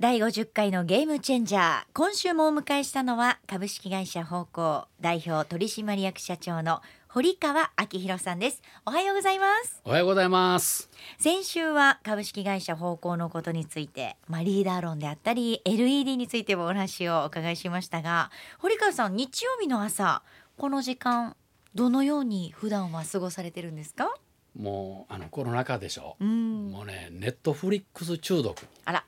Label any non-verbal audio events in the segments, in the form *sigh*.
第50回のゲームチェンジャー。今週もお迎えしたのは株式会社方向代表取締役社長の堀川明宏さんです。おはようございます。おはようございます。先週は株式会社方向のことについて、まあ、リーダー論であったり LED についてもお話をお伺いしましたが堀川さん日曜日の朝この時間どのように普段は過ごされてるんですか？もうあのコロナ禍でしょ、うん。もうねネットフリックス中毒。あら。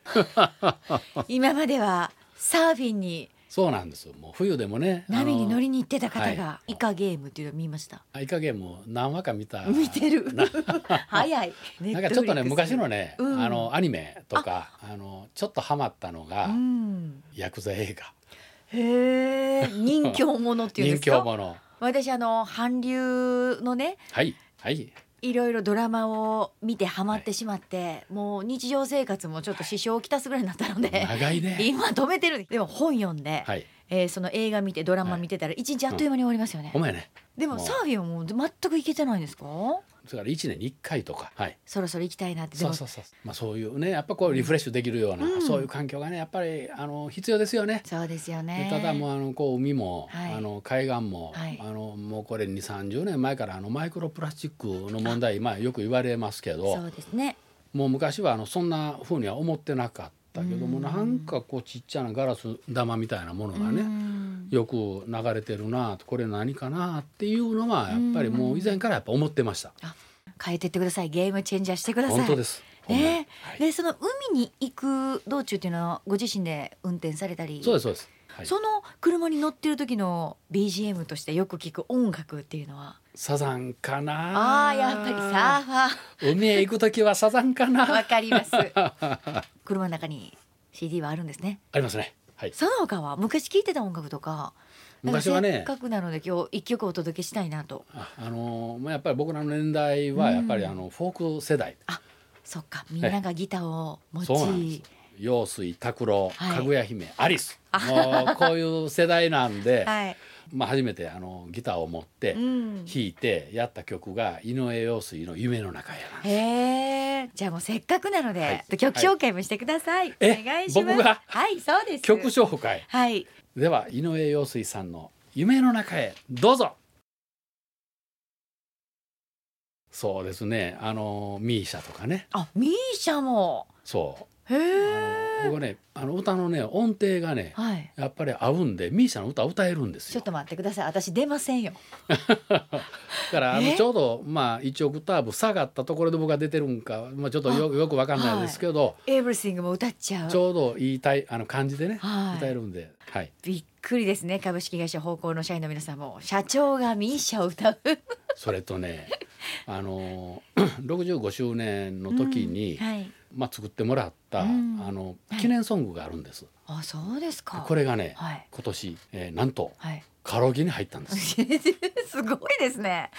*laughs* 今まではサーフィンにそうなんですもう冬でもね波に乗りりに行ってた方はがイカゲームっていうのを見ました。イカゲーム何話か見た。見てる。な *laughs* 早い。*laughs* なんかちょっとね昔のね、うん。あのアニメとかあのちょっとハマったのが、うん。ヤクザ映画。へえ人気者っていうんで人すか？気者私あの韓流のねはいはいいろいろドラマを見てハマってしまって、もう日常生活もちょっと支障をきたすぐらいになったので、長いね。*laughs* 今止めてる。でも本読んで、はい。えーその映画見てドラマ見てたら一日あっという間に終わりますよね。ほんまやね。でもサーフィンはもう全く行けてないんですか？それから一年に一回とか。はい。そろそろ行きたいなって。そうそうそう。まあそういうねやっぱこうリフレッシュできるような、うん。そういう環境がねやっぱりあの必要ですよね。そうですよでね。ただもうあのこう海も、はい。あの海岸も、はい。あのもうこれ2 3 0年前からあのマイクロプラスチックの問題まあよく言われますけどそうですね。もう昔はあのそんなふうには思ってなかったけどもうんなんかこうちっちゃなガラス玉みたいなものがうねんよく流れてるなこれ何かなっていうのはやっぱりもう以前からやっぱ思ってました。変えてってください。ゲームチェンジャーしてください。本当です。ねはいでその海に行く道中っていうのはご自身で運転されたり？そうですそうです。はい、その車に乗ってる時の BGM としてよく聞く音楽っていうのは？サザンかな。あーやっぱりサーファ海へ行く時はサザンかーわな。かります。*laughs* 車の中に CD はあるんですね。ありますね。はい。その他は昔聴いてた音楽とか昔はね。せっかくなので今日一曲お届けしたいなと。ああのまあやっぱり僕らの年代はやっぱりあのフォーク世代、そっか。みんながギターを持ち。そうなんです。陽水拓郎、はい。かぐや姫アリス。もうこういう世代なんで、はい、まあ初めてあのギターを持ってうん、弾いてやった曲が井上陽水の夢の中やなへえ。じゃあもうせっかくなので、はい。曲紹介もしてください、えお願いします。僕が？はいそうです。曲紹介。はい。では井上陽水さんの夢の中へどうぞ。そうですね。あのミーシャとかね。あミーシャも。そう僕ねあの歌のね音程がねはい。やっぱり合うんでミーシャの歌歌えるんですよ。ちょっと待ってください。私出ませんよ。*laughs* だからあのえ？ちょうどまあ1オクターブ下がったところで僕が出てるんか、まあ、ちょっとよよくわかんないですけど、エブリシングも歌っちゃう。ちょうどいいたいあの感じでね、はい。歌えるんで、はい、びっくりですね。株式会社方向の社員の皆さんも社長がミーシャを歌う。それとねあの *clears throat* 65周年の時に、はいまあ、作ってもらった、うん。あのはい。記念ソングがあるんです。あそうですか。これがね、はい。今年、えーなんとはい。カラオケに入ったんです。*laughs* すごいですね。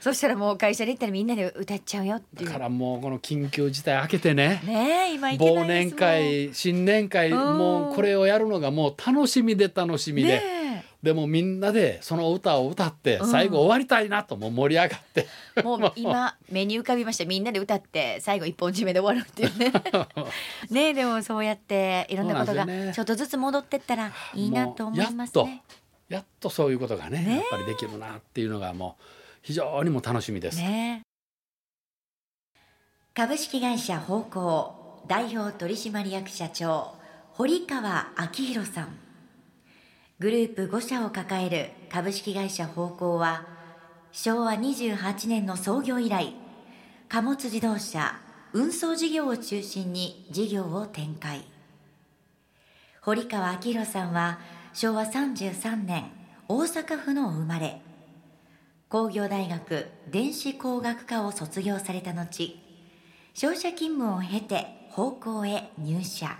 そしたらもう会社で行ったらみんなで歌っちゃうよっていう。だからもうこの緊急事態明けてねねえ今忘年会新年会うん。もうこれをやるのがもう楽しみで楽しみで、ねでもみんなでその歌を歌ってうん。最後終わりたいなともう盛り上がって、*laughs* えもう。今目に浮かびました。みんなで歌って最後一本締めで終わるっていうね。*laughs* ねえでもそうやっていろんなことがちょっとずつ戻ってったらいいなと思いますもうね。やっとそういうことがねねやっぱりできるなっていうのがもう非常にもう楽しみです。ね株式会社方向代表取締役社長堀川明宏さんグループ5社を抱える株式会社方向は昭和28年の創業以来貨物自動車運送事業を中心に事業を展開。堀川明宏さんは昭和33年大阪府の生まれ工業大学電子工学科を卒業された後商社勤務を経て方向へ入社。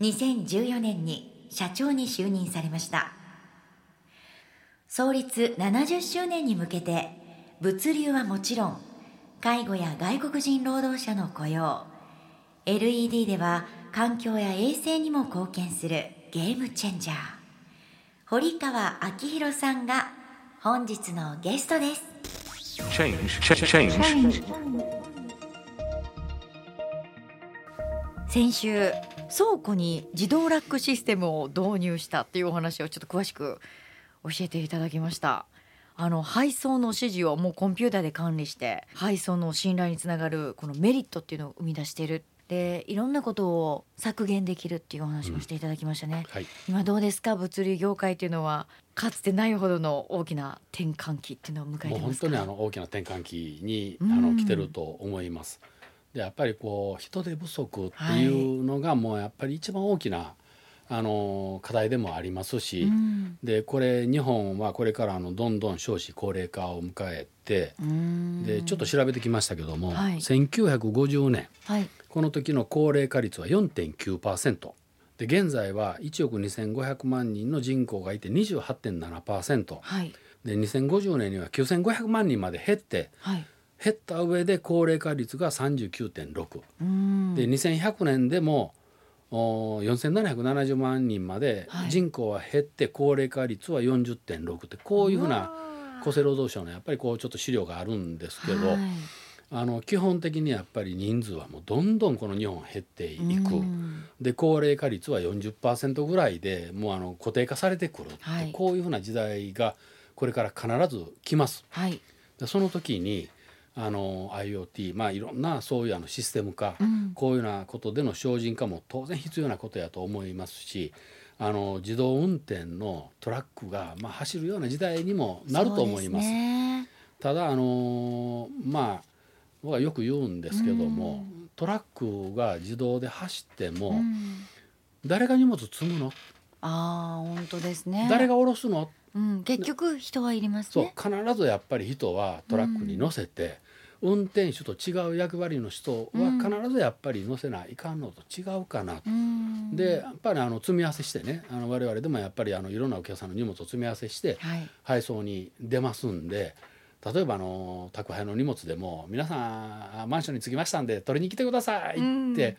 2014年に社長に就任されました。創立70周年に向けて物流はもちろん介護や外国人労働者の雇用 LED では環境や衛生にも貢献するゲームチェンジャー堀川明宏さんが本日のゲストです.先週倉庫に自動ラックシステムを導入したっていうお話をちょっと詳しく教えていただきました。あの配送の指示をもうコンピューターで管理して配送の信頼につながるこのメリットっていうのを生み出している。でいろんなことを削減できるっていうお話もしていただきましたね、はい。今どうですか？物流業界っていうのはかつてないほどの大きな転換期っていうのを迎えてますか？当にあの大きな転換期にあうん。の来てると思います。でやっぱりこう人手不足ってい。うのがもうやっぱり一番大きなあの課題でもありますし、うん。でこれ日本はこれからあのどんどん少子高齢化を迎えて、うん。でちょっと調べてきましたけども、はい。1950年はい。この時の高齢化率は4.9%で現在は1億2,500万人の人口がいて28.7%はい。で2050年には9,500万人まで減ってはい減った上で高齢化率が39.6うん。で2100年でもお4770万人まではい。人口は減って高齢化率は40.6ってこういうふうな厚生労働省のやっぱりこうちょっと資料があるんですけど、はい。あの基本的にやっぱり人数はもうどんどんこの日本減っていく、うん。で高齢化率は40%ぐらいでもうあの固定化されてくるって、はい。こういうふうな時代がこれから必ず来ます。はい。でその時にあの IoT まあいろんなそういうあのシステム化、うん。こういうようなことでの精進化も当然必要なことやと思いますしあの自動運転のトラックが、まあ、走るような時代にもなると思います。すね。ただあのまあ僕はよく言うんですけども、トラックが自動で走っても、うん。誰が荷物積むの、ああ本当ですね。誰が下ろすの？うん結局人はいりますそうね必ずやっぱり人はトラックに乗せて、運転手と違う役割の人は必ずやっぱり乗せないかんのと違うかなと。うん。でやっぱりあの積み合わせしてねあの我々でもやっぱりあのいろんなお客さんの荷物を積み合わせしてはい。配送に出ますんで例えばあの宅配の荷物でも「皆さんマンションに着きましたんで取りに来てください」うん。って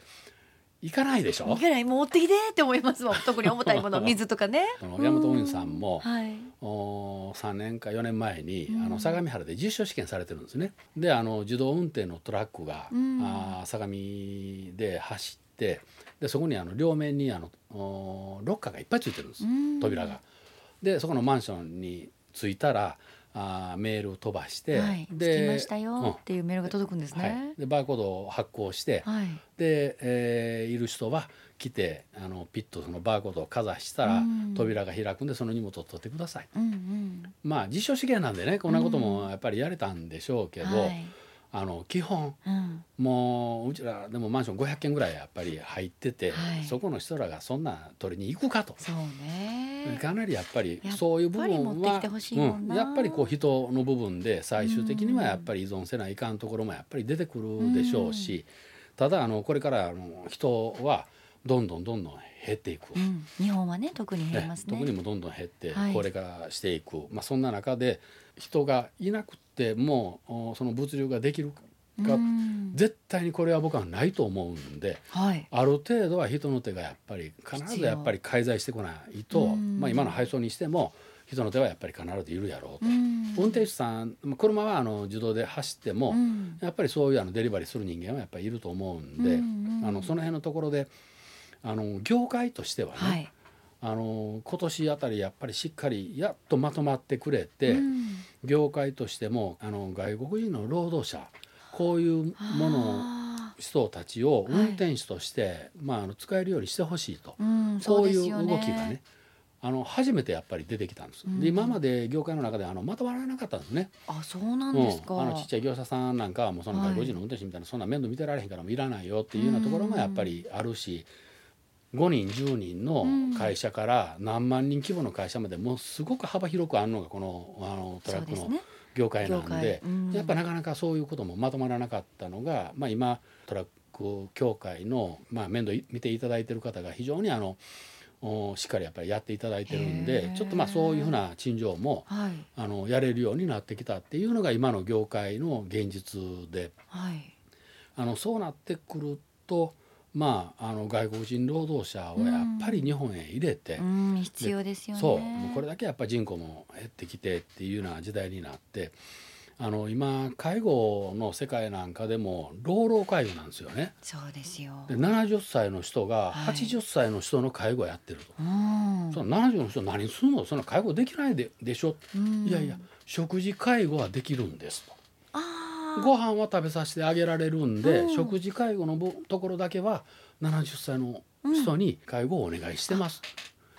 行かないでしょ？い。けない。持ってきてって思いますもん。*laughs* 特に重たいもの。*laughs* 水とかね。あの大和運輸さんもはい。お3年か4年前に、うん。あの相模原で実証試験されてるんですね。であの自動運転のトラックが、うん。あー相模で走ってでそこにあの両面にあのおロッカーがいっぱいついてるんです、うん。扉が。でそこのマンションに着いたらあーメールを飛ばして、はいで着きましたよっていうメールが届くんですうんはい。ね、でバーコードを発行して、はい。で、えーいる人は来てあのピッとそのバーコードをかざしたら、うん。扉が開くんでその荷物を取ってください。うんうん。まあ実証試験なんでねこんなこともやっぱりやれたんでしょうけど、はいあの基本うん。もううちらでもマンション500軒ぐらいやっぱり入ってて、はい。そこの人らがそんな取りに行くかと。そうね。かなりやっぱりそういう部分はやっぱりこう人の部分で最終的にはやっぱり依存せないかんところもやっぱり出てくるでしょうし、ただあのこれからあの人はどんどんどんどん減っていく。うん。日本はね特に減りねますね。特にもどんどん減ってはい。高齢化していく、まあ、そんな中で人がいなくてもおその物流ができるか、うん。絶対にこれは僕はないと思うんではい。ある程度は人の手がやっぱり必ずやっぱり介在してこないと、うん。まあ、今の配送にしても人の手はやっぱり必ずいるやろうと。うん。運転手さんまあ車はあの自動で走っても、うん。やっぱりそういうあのデリバリーする人間はやっぱりいると思うんで、あのその辺のところであの業界としてはね、はい。あの今年あたりやっぱりしっかりやっとまとまってくれて、うん業界としてもあの外国人の労働者こういうものあ人たちをはい。運転手として、まあ、あの使えるようにしてほしいと、ーうんこそうういう動きがねあの初めてやっぱり出てきたんです。うん。で今まで業界の中であのまとまらなかったんですね。あそうなんですか、うん、あのちっちゃい業者さんなんかはもうその外国人の運転手みたいな、そんな面倒見てられへんからもういらないよっていうようなところもやっぱりあるし、5人10人の会社から何万人規模の会社までもうすごく幅広くあるのがこのあのトラックの業界なんでうん。やっぱなかなかそういうこともまとまらなかったのが、まあ、今トラック協会の、まあ、面倒見ていただいてる方が非常にあのおしっかりやっぱりやっていただいてるんへでー。ちょっとまあそういうふうな陳情もはい。あのやれるようになってきたっていうのが今の業界の現実で。はい。あのそうなってくると、まあ、あの外国人労働者をやっぱり日本へ入れて、うん必要ですよね。そうこれだけやっぱり人口も減ってきてっていうような時代になってあの今介護の世界なんかでも老老介護なんですよね。そうですよ。で70歳の人がはい。80歳の人の介護をやってると、うん。その70の人何するの？そんな介護できないででしょ、うん。いやいや食事介護はできるんですとご飯は食べさせてあげられるんで、うん食事介護のぶところだけは70歳の人に介護をお願いしてます、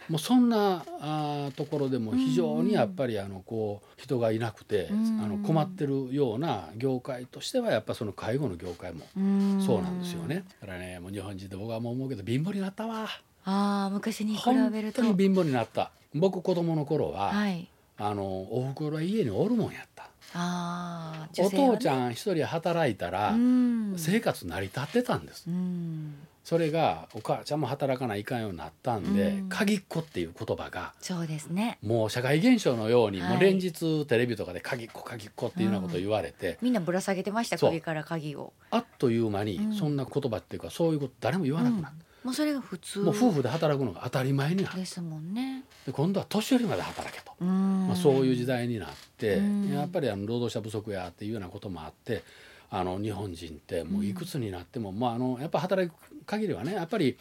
もうそんなあーところでも非常にやっぱりあのこう人がいなくて、うんあの困ってるような業界としてはやっぱその介護の業界もうんそうなんですよね。だからねもう日本人で僕はもう思うけど貧乏になったわ。ああ昔に比本べると当に貧乏になった。僕子供の頃は、はいあのおふくろは家におるもんやった。ああお父ちんゃん一人働いたら、うん。生活成り立ってたんです。うん。それがお母ちゃんも働かないかんようになったんで、うん。鍵っ子っていう言葉がそうですね。もう社会現象のように、はい。もう連日テレビとかで鍵っ子鍵っ子っていうようなことを言われて、みんなぶら下げてました首から鍵を。あっという間にうん。そんな言葉っていうかそういうこと誰も言わなくなっもうそれが普通た、もう夫婦で働くのが当たり前になる。ですもんね。で今度は年寄りまで働けと、うん。まあ、そういう時代になって、うん。やっぱりあの労働者不足やっていうようなこともあってあの日本人ってもういくつになっても、まあ、あのやっぱ働く限りはねやっぱり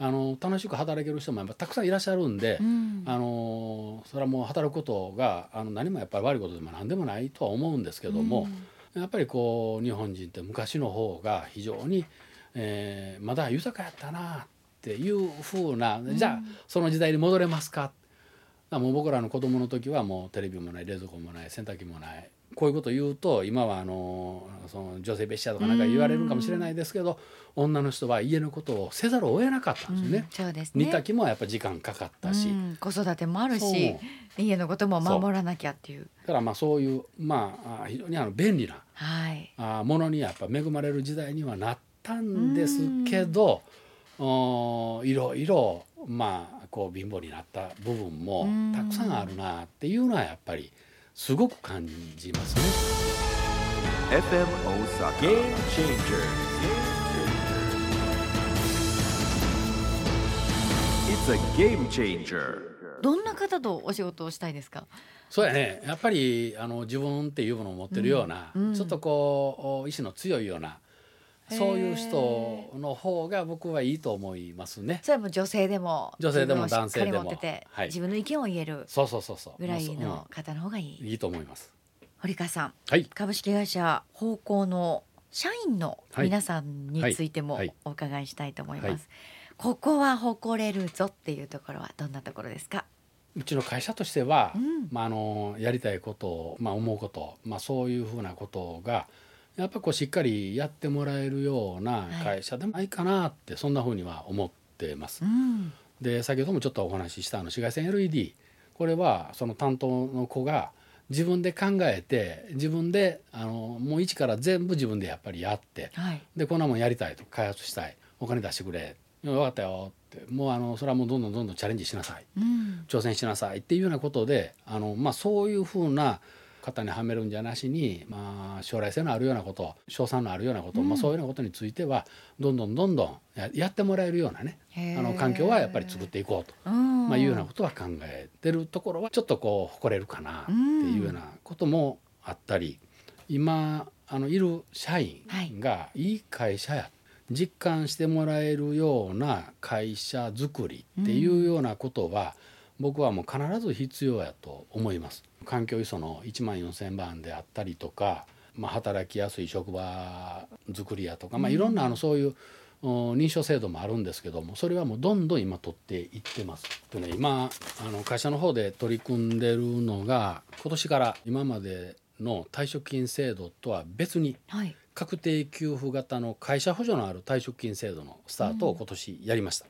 あの楽しく働ける人もやっぱたくさんいらっしゃるんで、うん。あのそれはもう働くことがあの何もやっぱり悪いことでも何でもないとは思うんですけども、やっぱりこう日本人って昔の方が非常に、えーまだ豊かやったなっていうふうな、じゃあその時代に戻れますか？あもう僕らの子供の時はもうテレビもない冷蔵庫もない洗濯機もないこういうこと言うと今はあのその女性蔑視とかなんか言われるかもしれないですけど、女の人は家のことをせざるを得なかったんですよね。うんそうですね。煮炊きもやっぱ時間かかったし、うん子育てもあるし家のことも守らなきゃっていう。だからまあそういうまああ非常にあの便利なはい。あものにやっぱ恵まれる時代にはなったんですけどおいろいろまあこう貧乏になった部分もうん。たくさんあるなっていうのはやっぱりすごく感じますね。FM Osaka. Game Changer. It's a game changer. どんな方とお仕事をしたいですか？そうやね。やっぱりあの自分っていうものを持ってるような、うん。うん。ちょっとこう意志の強いようなそういう人の方が僕はいいと思いますね。それはもう女性でも女性でも男性でも。自分の意見を言える。そうそうそうそう。ぐらいの方の方がいい、いいと思います。堀川さん。はい。株式会社方向の社員の皆さんについてもお伺いしたいと思います、はい。ここは誇れるぞっていうところはどんなところですか？うちの会社としては、うん。まあ、あのやりたいことを、まあ、思うこと、まあ、そういうふうなことがやっぱこうしっかりやってもらえるような会社でもないかなって、そんなふうには思ってます。うん。で先ほどもちょっとお話ししたあの紫外線 LED これはその担当の子が自分で考えて自分であのもう一から全部自分でやっぱりやってはい。でこんなもんやりたいと開発したい。お金出してくれ。分かったよって。もうあのそれはもうどんどんどんどんチャレンジしなさい。うん。挑戦しなさいっていうようなことであの、まあ、そういうふうな型にはめるんじゃなしに、まあ、将来性のあるようなこと賞賛のあるようなこと、まあ、そういうようなことについてはどんどんどんどんややってもらえるようなねあの環境はやっぱり作っていこうと、うん。まあ、いうようなことは考えてるところはちょっとこう誇れるかなっていうようなこともあったり今あのいる社員がい。い会社や実感してもらえるような会社づくりっていうようなことは、僕はもう必ず必要やと思います。環境磯の1万4,000番であったりとか、まあ、働きやすい職場づくりやとか、まあ、いろんなあのそういうお認証制度もあるんですけどもそれはもうどんどん今取っていってます。でね今あの会社の方で取り組んでるのが今年から今までの退職金制度とは別にはい確定給付型の会社補助のある退職金制度のスタートを今年やりました。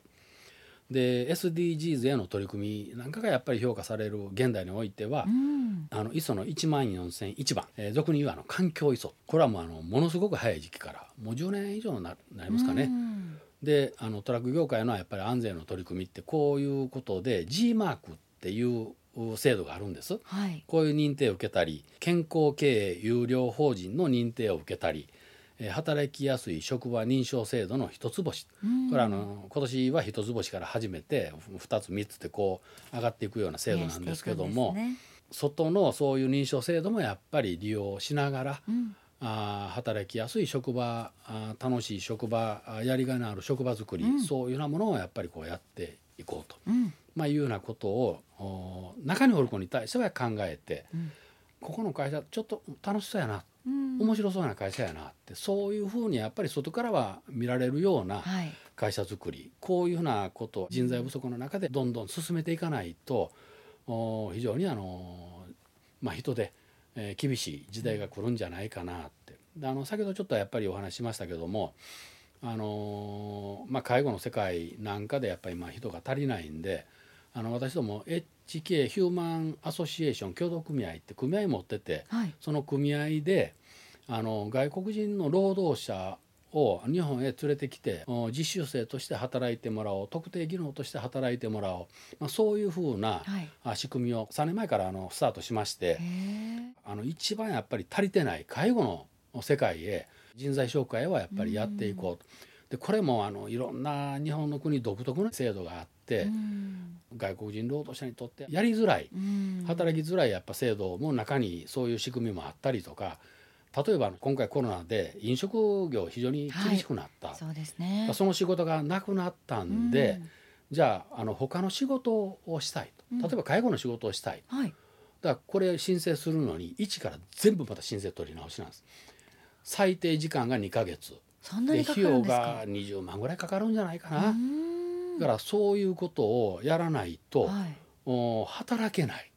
で SDGs への取り組みなんかがやっぱり評価される現代においては、うんあの磯の1万4001番、えー俗に言うあの環境磯これはもうあのものすごく早い時期からもう10年以上にななりますかね。うんであのトラック業界のやっぱり安全の取り組みってこういうことで G マークっていう制度があるんです。はいこういう認定を受けたり健康経営有料法人の認定を受けたり、えー働きやすい職場認証制度の一つ星。うん。これはあの今年は一つ星から始めて2つ3つでこう上がっていくような制度なんですけども、ね外のそういう認証制度もやっぱり利用しながら、うん。あー働きやすい職場あー楽しい職場やりがいのある職場づくり、うん。そういうようなものをやっぱりこうやっていこうと、うん。まあ、いうようなことをお中におる子に対しては考えて、うん。ここの会社ちょっと楽しそうやなうん面白そうな会社やなってそういうふうにやっぱり外からは見られるようなはい。会社づくりこういうふうなことを人材不足の中でどんどん進めていかないとお非常にあの、まあ、人で、えー厳しい時代が来るんじゃないかなって。であの先ほどちょっとやっぱりお話ししましたけどもあのまあ、介護の世界なんかでやっぱりまあ人が足りないんであの私ども HK ヒューマンアソシエーション協同組合って組合持っててはい。その組合であの外国人の労働者を日本へ連れてきてお実習生として働いてもらおう特定技能として働いてもらおう、まあ、そういうふうな仕組みを3年前からあのスタートしましてへえあの一番やっぱり足りてない介護の世界へ人材紹介はやっぱりやっていこうと。でこれもあのいろんな日本の国独特の制度があって、うん。外国人労働者にとってやりづらいうん働きづらいやっぱ制度も中にそういう仕組みもあったりとか例えば今回コロナで飲食業非常に厳しくなった、そうですね。その仕事がなくなったんで、じゃああの他の仕事をしたいうん。と例えば介護の仕事をしたい、うんはい。だからこれ申請するのに一から全部また申請取り直しなんです。最低時間が2ヶ月。そんなにかかで費用が20万ぐらいかかるんじゃないかうな、ん。だからそういうことをやらないと、はい。お働けない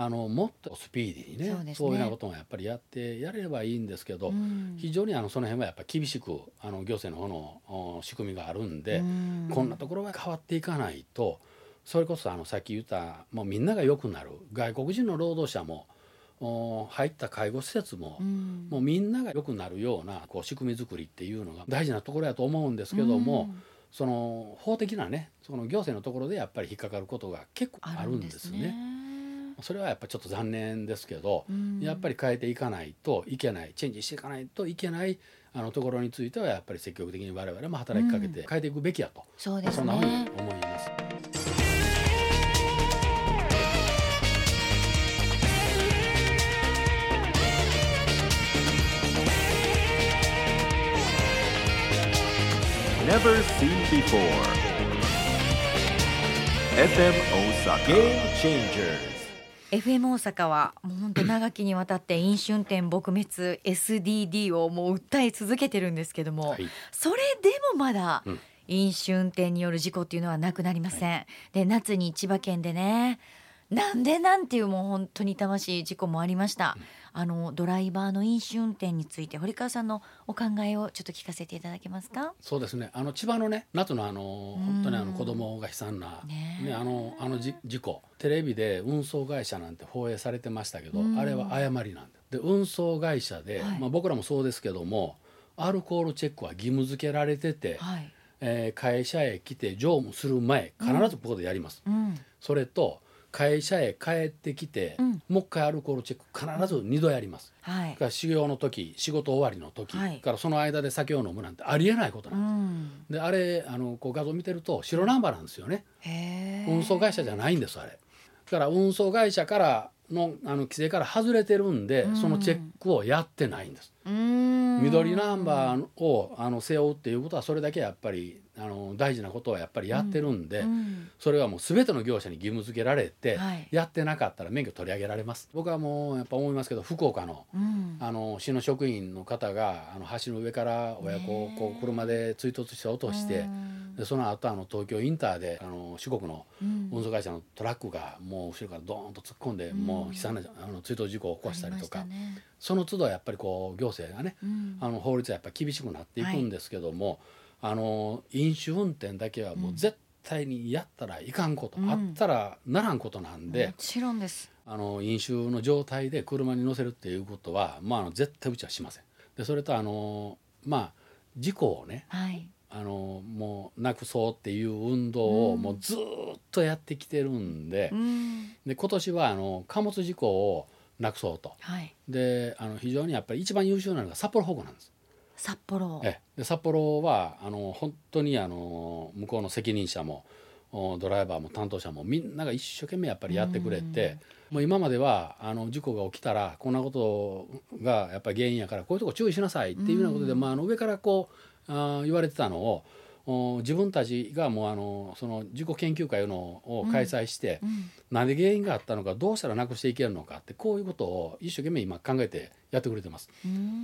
あのもっとスピーディーにねそうですね。いうようなこともやっぱりやってやれればいいんですけど、うん。非常にあのその辺はやっぱ厳しくあの行政の方のお仕組みがあるんで、うん。こんなところは変わっていかないとそれこそあのさっき言ったもうみんなが良くなる外国人の労働者もお入った介護施設も、うん。もうみんなが良くなるようなこう仕組み作りっていうのが大事なところやと思うんですけども、うん。その法的なねその行政のところでやっぱり引っかかることが結構あるんですね。それはやっぱりちょっと残念ですけど、うんやっぱり変えていかないといけないチェンジしていかないといけないあのところについてはやっぱり積極的に我々も働きかけて変えていくべきやと、そうですそんなふうにね思います。Never seen before. FM Osaka. Game Changers. FM 大阪はもう本当長きにわたって飲酒運転撲滅 SDD をもう訴え続けてるんですけども、はい。それでもまだうん。飲酒運転による事故っていうのはなくなりません、で夏に千葉県でねなんでなんていうもう本当に痛ましい事故もありました、あのドライバーの飲酒運転について堀川さんのお考えをちょっと聞かせていただけますか？そうですね。あの千葉のね夏のあのうん。本当にあの子供が悲惨な、ねえ。ね、あのあのじ事故。テレビで運送会社なんて放映されてましたけど、うん。あれは誤りなんだ。で運送会社で、はい。まあ、僕らもそうですけどもアルコールチェックは義務付けられてて、はい、えー会社へ来て乗務する前必ずここでやります、うん、それと会社へ帰ってきて、うん。もう一回アルコールチェック必ず2度やります、はい。だから修行の時仕事終わりの時、はい。からその間で酒を飲むなんてありえないことうなんです、ん、であれあのこう画像見てると白ナンバーなんですよね。運送会社じゃないんですあれ。だから運送会社からのあの規制から外れてるんで、うん。そのチェックをやってないんです。うん。緑ナンバーをあの背負うっていうことはそれだけやっぱりあの大事なことはやっぱりやってるんで、うんそれはもう全ての業者に義務付けられて、はい。やってなかったら免許取り上げられます。僕はもうやっぱ思いますけど福岡のうん。あの市の職員の方があの橋の上から親子をこう車で追突して落として、うん。でその後あの東京インターであの四国のうん。運送会社のトラックがもう後ろからドーンと突っ込んで、うん。もう悲惨なあの追突事故を起こしたりとか、その都度やっぱりこう行政がねうん。あの法律はやっぱり厳しくなっていくんですけども、あの飲酒運転だけはもう絶対にやったらいかんこと、うんあったらならんことなんでも、ちろんです。あの飲酒の状態で車に乗せるっていうことは、まああの、絶対うちはしません。でそれとあのまあ事故をねはい。あのもうなくそうっていう運動をうんもうずーっとやってきてるんで,、うん。で今年はあの貨物事故をなくそうとはい。であの非常にやっぱり一番優秀なのが札幌保護なんです。札幌。ええ。で札幌はあの本当にあの向こうの責任者もおドライバーも担当者もみんなが一生懸命やっぱりやってくれて、もう今まではあの事故が起きたらこんなことがやっぱり原因やからこういうとこ注意しなさいっていうようなことで、まあ、あの上からこうあー言われてたのをお自分たちがもうあのその事故研究会のを開催して、なんで原因があったのかどうしたらなくしていけるのかってこういうことを一生懸命今考えてやってくれてます。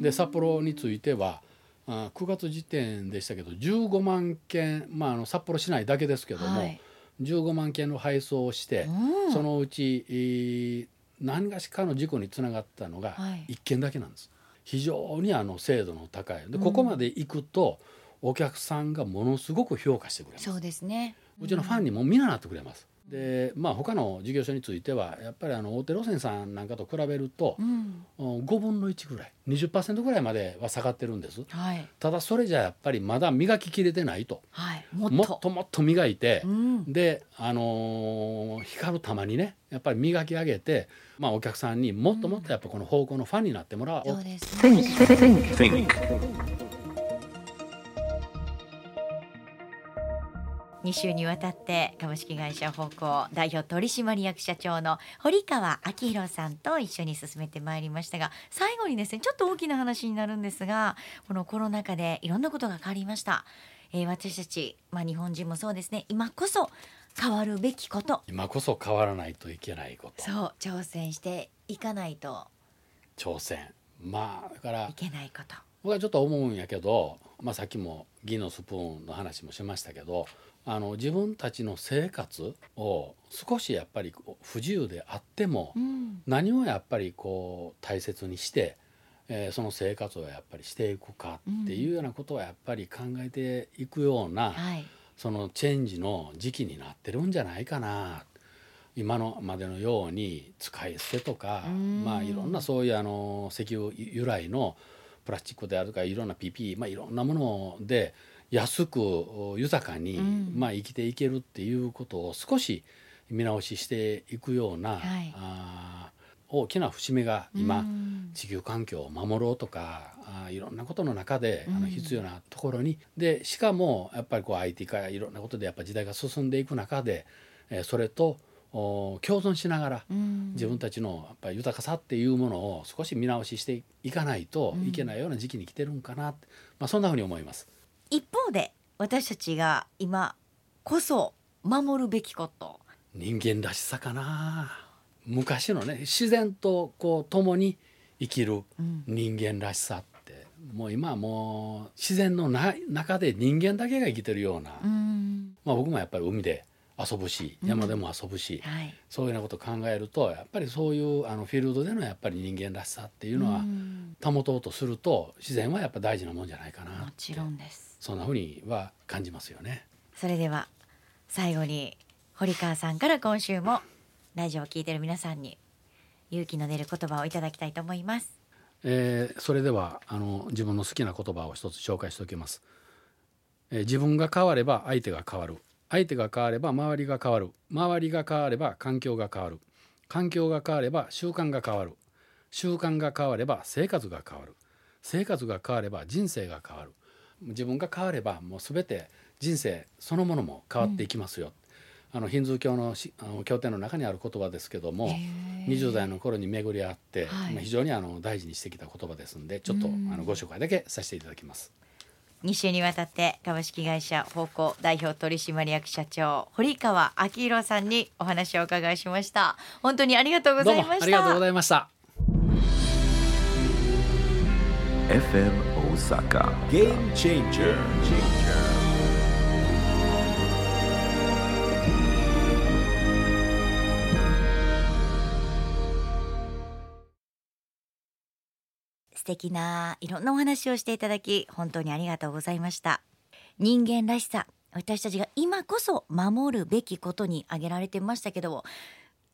で札幌についてはあ9月時点でしたけど15万件、まあ、あの札幌市内だけですけども、はい。15万件の配送をして、うん。そのうち、えー何がしかの事故につながったのがはい。1件だけなんです。非常にあの精度の高い。でここまで行くとお客さんがものすごく評価してくれます。そうですね。うちのファンにもみんななってくれます。でまあ他の事業所についてはやっぱりあの大手路線さんなんかと比べると、うん。5分の1ぐらい20%ぐらいまでは下がってるんです。はい。ただそれじゃやっぱりまだ磨ききれてないと。はい。もっと。もっともっと磨いて、うん。で、あのー光る玉にねやっぱり磨き上げて、まあ、お客さんにもっともっとやっぱこの方向のファンになってもらおう、そうですね2週にわたって株式会社方向代表取締役社長の堀川明宏さんと一緒に進めてまいりましたが最後にですねちょっと大きな話になるんですがこのコロナ禍でいろんなことが変わりました、えー私たち、まあ、日本人もそうですね。今こそ変わるべきこと。今こそ変わらないといけないこと。そう挑戦していかないと。挑戦。まあだからいけないこと。僕はちょっと思うんやけど、まあ、さっきも銀のスプーンの話もしましたけどあの自分たちの生活を少しやっぱり不自由であっても、うん。何をやっぱりこう大切にして、えーその生活をやっぱりしていくかっていうようなことはやっぱり考えていくような、はい。そのチェンジの時期になってるんじゃないかな。今のまでのように使い捨てとかうん。まあいろんなそういうあの石油由来のプラスチックであるとかいろんな PP、まあ、いろんなもので安く豊かに、うん。まあ、生きていけるっていうことを少し見直ししていくような、はい。あー大きな節目が今、うん。地球環境を守ろうとかあーいろんなことの中で、あうん。の必要なところに。でしかもやっぱりこう IT 化いろんなことでやっぱ時代が進んでいく中で、えーそれとお共存しながらうん。自分たちのやっぱり豊かさっていうものを少し見直ししていかないとうん。いけないような時期に来てるんかなまあ、そんなふうに思います。一方で私たちが今こそ守るべきこと。人間らしさかな。昔のね自然とこう共に生きるうん。人間らしさってもう今はもう自然のな中で人間だけが生きてるような、うん。まあ、僕もやっぱり海で遊ぶしうん。山でも遊ぶし、はい。そういうようなことを考えるとやっぱりそういうあのフィールドでのやっぱり人間らしさっていうのはん。保とうとすると自然はやっぱ大事なもんじゃないかなもちろんですそんなふうには感じますよね。それでは最後に堀川さんから今週もラジオを聞いてる皆さんに勇気の出る言葉をいただきたいと思います。えーそれではあの自分の好きな言葉を一つ紹介しておきます、えー自分が変われば相手が変わる。相手が変われば周りが変わる。周りが変われば環境が変わる。環境が変われば習慣が変わる。習慣が変われば生活が変わる。生活が変われば人生が変わる自分が変わればもう全て人生そのものも変わっていきますよ、あのヒンズー教のしあの経典の中にある言葉ですけども、20代の頃に巡り合って、はい。まあ非常にあの大事にしてきた言葉ですのでちょっとあうん。のご紹介だけさせていただきます。2週にわたって株式会社方向代表取締役社長堀川明宏さんにお話をお伺いしました。本当にありがとうございました。もありがとうございました。FM Osaka. Game Changer「素敵ないろんなお話をしていただき本当にありがとうございました。人間らしさ私たちが今こそ守るべきことに挙げられてましたけども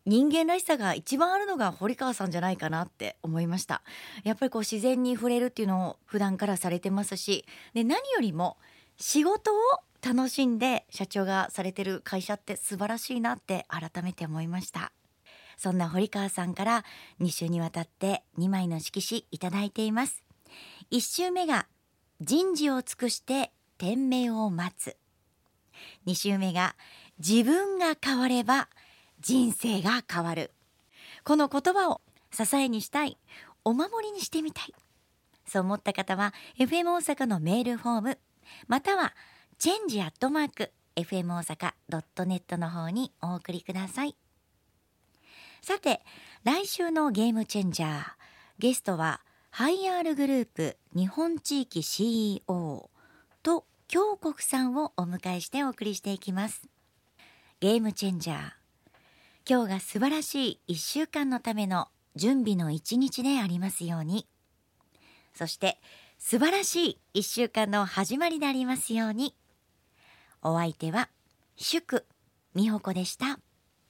人間らしさが一番あるのが堀川さんじゃないかなって思いました。やっぱりこう自然に触れるっていうのを普段からされてますしで何よりも仕事を楽しんで社長がされてる会社って素晴らしいなって改めて思いました。そんな堀川さんから2週にわたって2枚の色紙いただいています。1週目が人事を尽くして天命を待つ。2週目が自分が変われば人生が変わる。この言葉を支えにしたい。お守りにしてみたい。そう思った方は FM 大阪のメールフォームまたはチェンジアットマーク FM 大阪 .net の方にお送りください。さて来週のゲームチェンジャーゲストはハイアールグループ日本地域 CEO と京国さんをお迎えしてお送りしていきます。ゲームチェンジャー。今日が素晴らしい1週間のための準備の一日でありますようにそして素晴らしい1週間の始まりでありますようにお相手は祝美穂子でした。